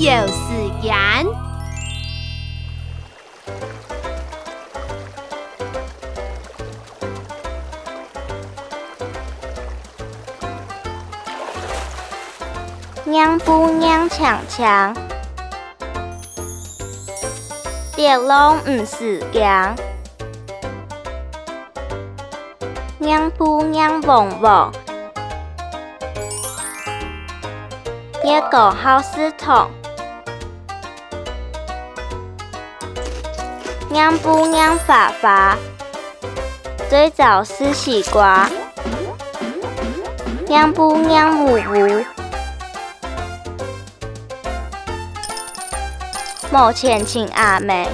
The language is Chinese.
又是盐。娘不娘强强，别拢唔是强。娘不娘旺旺，一个好系统。娘不娘发发，最早是西瓜，娘不娘母母。目前请阿妹。